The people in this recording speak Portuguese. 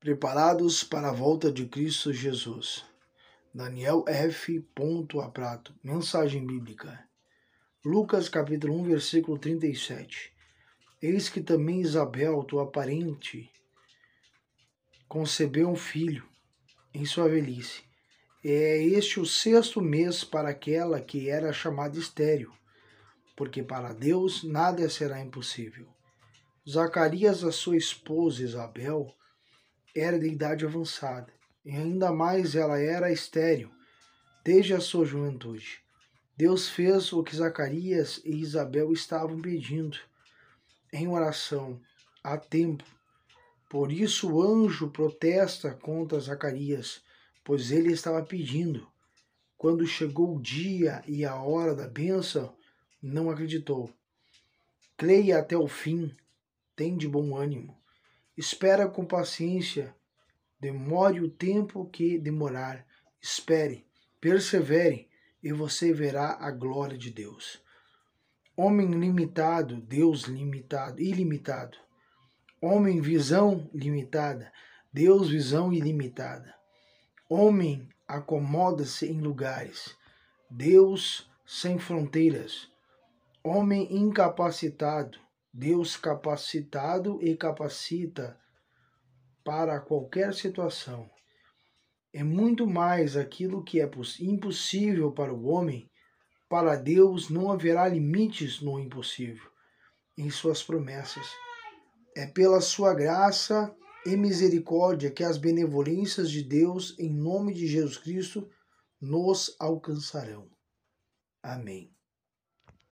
Preparados para a volta de Cristo Jesus. Daniel F. Prato. Mensagem bíblica. Lucas capítulo 1, versículo 37. Eis que também Isabel, tua parente, concebeu um filho em sua velhice. É este o sexto mês para aquela que era chamada estéril, porque para Deus nada será impossível. Zacarias, a sua esposa Isabel, era de idade avançada, e ainda mais ela era estéril desde a sua juventude. Deus fez o que Zacarias e Isabel estavam pedindo em oração há tempo. Por isso o anjo protesta contra Zacarias, pois ele estava pedindo. Quando chegou o dia e a hora da bênção, não acreditou. Creia até o fim, tem de bom ânimo. Espera com paciência, demore o tempo que demorar. Espere, persevere e você verá a glória de Deus. Homem limitado, Deus limitado, ilimitado. Homem visão limitada, Deus visão ilimitada. Homem acomoda-se em lugares, Deus sem fronteiras. Homem incapacitado, Deus capacitado e capacita para qualquer situação. É muito mais aquilo que é impossível para o homem, para Deus não haverá limites no impossível em suas promessas. É pela sua graça e misericórdia que as benevolências de Deus, em nome de Jesus Cristo, nos alcançarão. Amém.